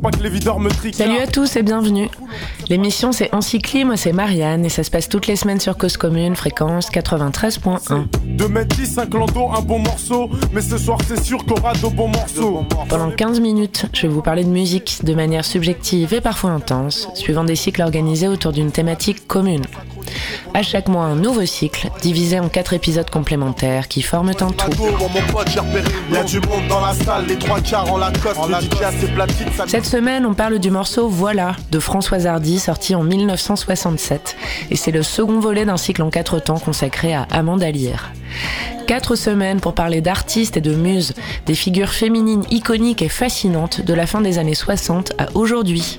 Pas que les videurs me triquent. Salut à tous et bienvenue. L'émission c'est Encycli, moi c'est Marianne et ça se passe toutes les semaines sur Cause Commune, fréquence 93.1. 2 mètres 10, 5 lando, un bon morceau. Mais ce soir c'est sûr qu'on aura de bons morceaux. Pendant 15 minutes, je vais vous parler de musique de manière subjective et parfois intense, suivant des cycles organisés autour d'une thématique commune. À chaque mois, un nouveau cycle, divisé en quatre épisodes complémentaires qui forment un tout. Cette semaine, on parle du morceau Voilà de Françoise Hardy, sorti en 1967. Et c'est le second volet d'un cycle en quatre temps consacré à Amanda Lear. Quatre semaines pour parler d'artistes et de muses, des figures féminines iconiques et fascinantes de la fin des années 60 à aujourd'hui.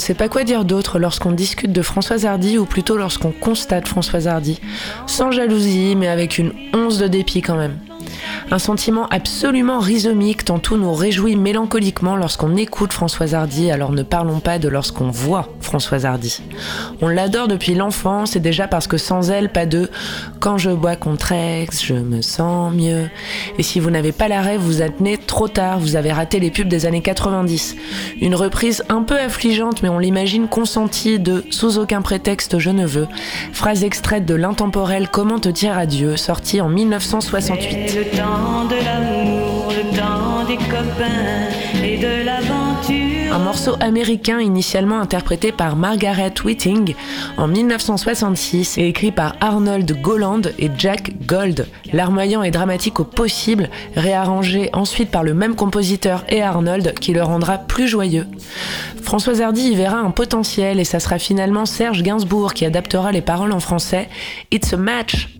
sait pas quoi dire d'autre lorsqu'on discute de Françoise Hardy ou plutôt lorsqu'on constate Françoise Hardy. Sans jalousie, mais avec une once de dépit quand même. Un sentiment absolument rhizomique, tant tout nous réjouit mélancoliquement lorsqu'on écoute Françoise Hardy, alors ne parlons pas de lorsqu'on voit Françoise Hardy. On l'adore depuis l'enfance et déjà parce que sans elle, pas de quand je bois contre ex, je me sens mieux. Et si vous n'avez pas la rêve, vous né trop tard, vous avez raté les pubs des années 90. Une reprise un peu affligeante, mais on l'imagine consentie de Sous aucun prétexte je ne veux, phrase extraite de l'intemporel Comment te dire adieu, sorti en 1968 temps. Un morceau américain initialement interprété par Margaret Whiting en 1966 et écrit par Arnold Goland et Jack Gold. Larmoyant et dramatique au possible, réarrangé ensuite par le même compositeur et Arnold qui le rendra plus joyeux. Françoise Hardy y verra un potentiel et ça sera finalement Serge Gainsbourg qui adaptera les paroles en français. It's a match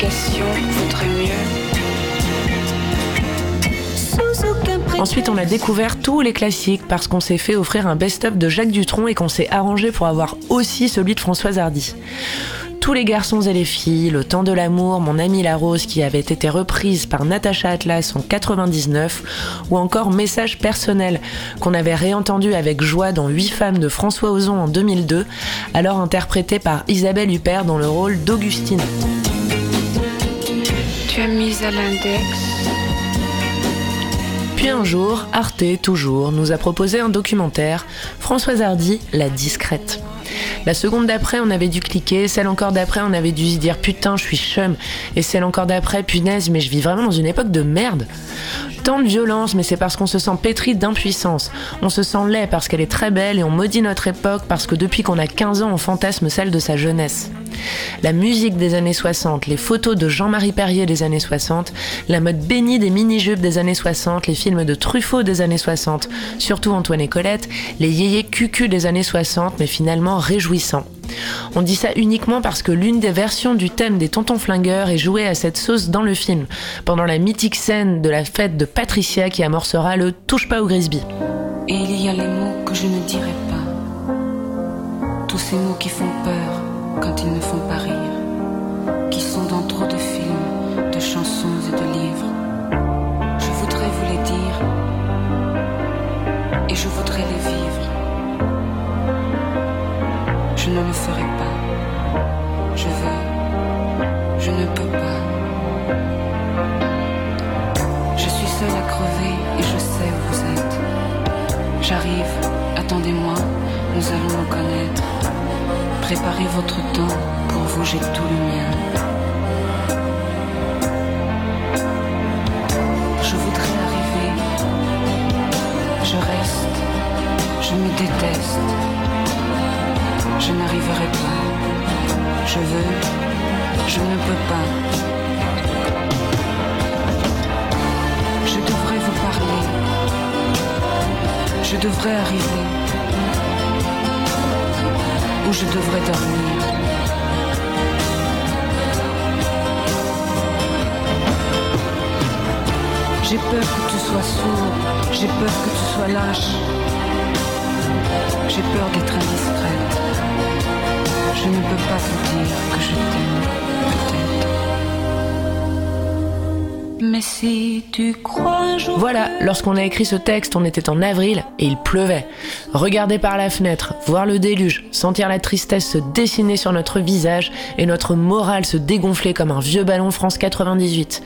précation vaudrait mieux. Ensuite, on a découvert tous les classiques parce qu'on s'est fait offrir un best-of de Jacques Dutronc et qu'on s'est arrangé pour avoir aussi celui de Françoise Hardy. Tous les garçons et les filles, Le temps de l'amour, Mon ami la rose qui avait été reprise par Natacha Atlas en 99 ou encore Message personnel qu'on avait réentendu avec joie dans Huit femmes de François Ozon en 2002, alors interprété par Isabelle Huppert dans le rôle d'Augustine. Tu as mis à l'index puis un jour, Arte, toujours, nous a proposé un documentaire, Françoise Hardy, La Discrète. La seconde d'après, on avait dû cliquer. Celle encore d'après, on avait dû se dire putain, je suis chum. Et celle encore d'après, punaise, mais je vis vraiment dans une époque de merde. Tant de violence, mais c'est parce qu'on se sent pétri d'impuissance. On se sent laid parce qu'elle est très belle et on maudit notre époque parce que depuis qu'on a 15 ans, on fantasme celle de sa jeunesse. La musique des années 60, les photos de Jean-Marie Perrier des années 60, la mode bénie des mini-jupes des années 60, les films de Truffaut des années 60, surtout Antoine et Colette, les yéyés cucu des années 60, mais finalement réjouissants. On dit ça uniquement parce que l'une des versions du thème des Tontons Flingueurs est jouée à cette sauce dans le film, pendant la mythique scène de la fête de Patricia qui amorcera le Touche pas au Grisby. Et il y a les mots que je ne dirai pas. Tous ces mots qui font peur quand ils ne font pas rire. Qui sont dans trop de films, de chansons et de livres. Je voudrais vous les dire. Et je voudrais les vivre. Je ne le ferai pas. Je veux. Je ne peux pas. Je suis seule à crever et je sais où vous êtes. J'arrive, attendez-moi, nous allons nous connaître. Préparez votre temps, pour vous j'ai tout le mien. Je voudrais arriver, je reste, je me déteste, je n'arriverai pas. Je veux, je ne peux pas. Je devrais vous parler. Je devrais arriver. Ou je devrais dormir. J'ai peur que tu sois sourd. J'ai peur que tu sois lâche. J'ai peur d'être indiscrète. Je ne peux pas vous dire que je t'aime, Mais si tu crois. Voilà, lorsqu'on a écrit ce texte, on était en avril et il pleuvait. Regarder par la fenêtre, voir le déluge, sentir la tristesse se dessiner sur notre visage et notre morale se dégonfler comme un vieux ballon France 98.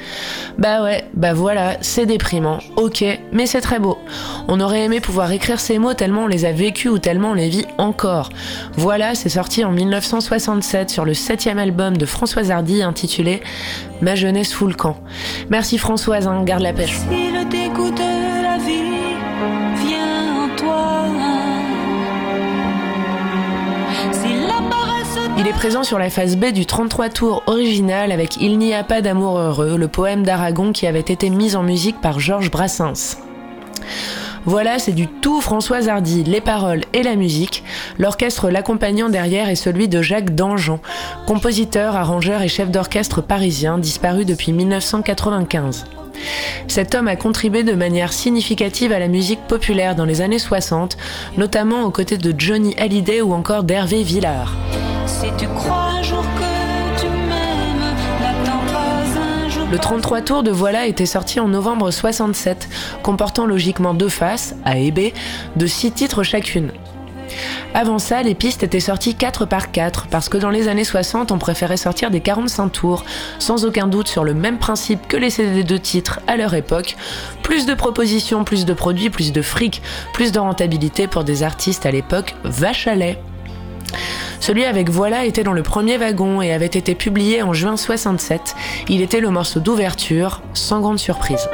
Bah ouais, bah voilà, c'est déprimant, ok, mais c'est très beau. On aurait aimé pouvoir écrire ces mots tellement on les a vécus ou tellement on les vit encore. Voilà, c'est sorti en 1967 sur le septième album de Françoise Hardy intitulé Ma jeunesse fout le camp. Merci Françoise, hein, garde la pêche. Si le dégoût de la vie vient en toi, si la paresse Il est présent sur la phase B du 33 tours original avec Il n'y a pas d'amour heureux, le poème d'Aragon qui avait été mis en musique par Georges Brassens. Voilà, c'est du tout Françoise Hardy, les paroles et la musique. L'orchestre l'accompagnant derrière est celui de Jacques Dangean, compositeur, arrangeur et chef d'orchestre parisien disparu depuis 1995. Cet homme a contribué de manière significative à la musique populaire dans les années 60, notamment aux côtés de Johnny Hallyday ou encore d'Hervé Villard. Le 33 tours de Voilà était sorti en novembre 67, comportant logiquement deux faces, A et B, de six titres chacune. Avant ça, les pistes étaient sorties 4 par 4, parce que dans les années 60, on préférait sortir des 45 tours, sans aucun doute sur le même principe que les CD de titres à leur époque. Plus de propositions, plus de produits, plus de fric, plus de rentabilité pour des artistes à l'époque vache à. Celui avec Voilà était dans le premier wagon et avait été publié en juin 67. Il était le morceau d'ouverture, sans grande surprise.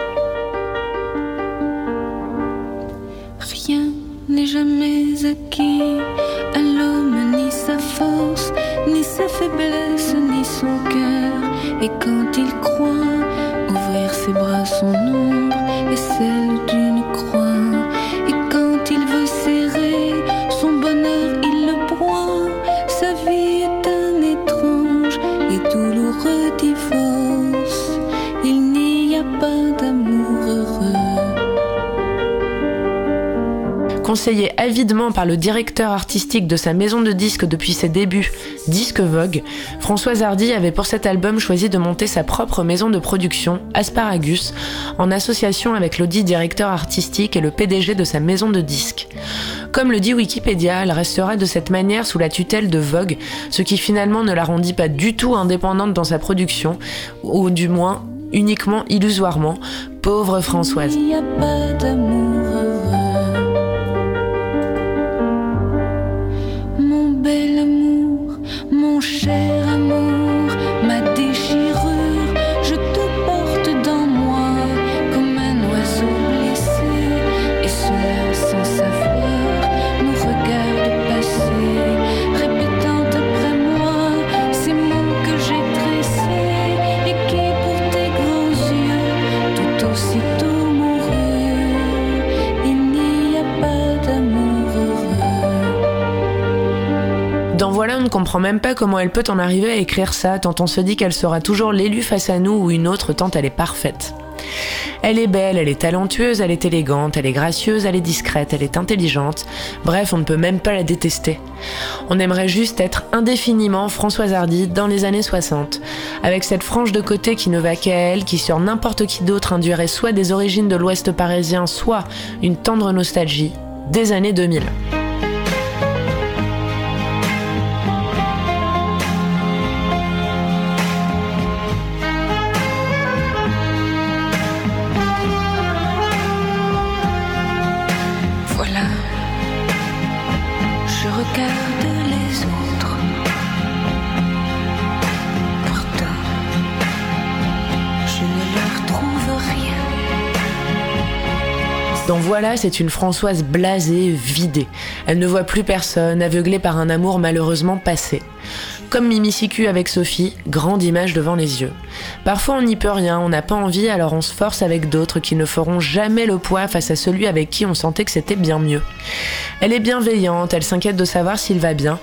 Rien n'est jamais acquis à l'homme, ni sa force, ni sa faiblesse, ni son cœur. Et quand il croit ouvrir ses bras, son ombre est celle d'une Conseillé avidement par le directeur artistique de sa maison de disques depuis ses débuts, Disque Vogue, Françoise Hardy avait pour cet album choisi de monter sa propre maison de production, Asparagus, en association avec l'audit directeur artistique et le PDG de sa maison de disques. Comme le dit Wikipédia, elle restera de cette manière sous la tutelle de Vogue, ce qui finalement ne la rendit pas du tout indépendante dans sa production, ou du moins uniquement illusoirement, pauvre Françoise. Comprend même pas comment elle peut en arriver à écrire ça, tant on se dit qu'elle sera toujours l'élu face à nous ou une autre tant elle est parfaite. Elle est belle, elle est talentueuse, elle est élégante, elle est gracieuse, elle est discrète, elle est intelligente. Bref, on ne peut même pas la détester. On aimerait juste être indéfiniment Françoise Hardy dans les années 60, avec cette frange de côté qui ne va qu'à elle, qui sur n'importe qui d'autre induirait soit des origines de l'Ouest parisien, soit une tendre nostalgie des années 2000. Donc voilà, c'est une Françoise blasée, vidée. Elle ne voit plus personne, aveuglée par un amour malheureusement passé. Comme Mimi Siku avec Sophie, grande image devant les yeux. Parfois on n'y peut rien, on n'a pas envie, alors on se force avec d'autres qui ne feront jamais le poids face à celui avec qui on sentait que c'était bien mieux. Elle est bienveillante, elle s'inquiète de savoir s'il va bien.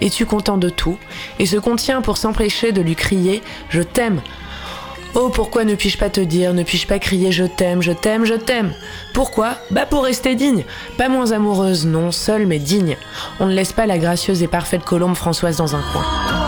Es-tu content de tout? Et se contient pour s'empêcher de lui crier ⁇ Je t'aime !⁇ Oh, pourquoi ne puis-je pas te dire, ne puis-je pas crier je t'aime, je t'aime, je t'aime? Pourquoi? Bah pour rester digne. Pas moins amoureuse, non, seule mais digne. On ne laisse pas la gracieuse et parfaite Colombe Françoise dans un coin.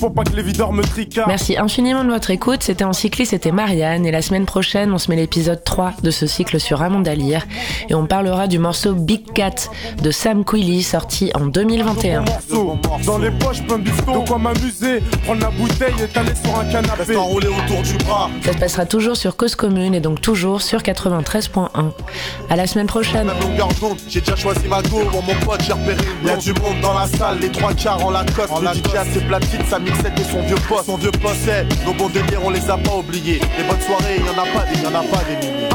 Pour pas que les videurs me tricardent. Merci infiniment de votre écoute. C'était en cycliste, c'était Marianne. Et la semaine prochaine, on se met l'épisode 3 de ce cycle sur Ramon Dalir. Et on parlera du morceau Big Cat de Sam Quilly, sorti en 2021. Dans les poches, plein de quoi m'amuser. Prendre la bouteille et t'aller sur un canapé. autour du bras. Ça se passera toujours sur Cause Commune et donc toujours sur 93.1. À la semaine prochaine. J'ai déjà choisi ma go, mon pote, j'ai repéré. Y'a du monde dans la salle, les trois quarts en la coste. En la DJ platine, sa mixette et son vieux poste. Son vieux poste, nos bons délires, on les a pas oubliés. Les bonnes soirées, y en a pas des, y en a pas des milliers.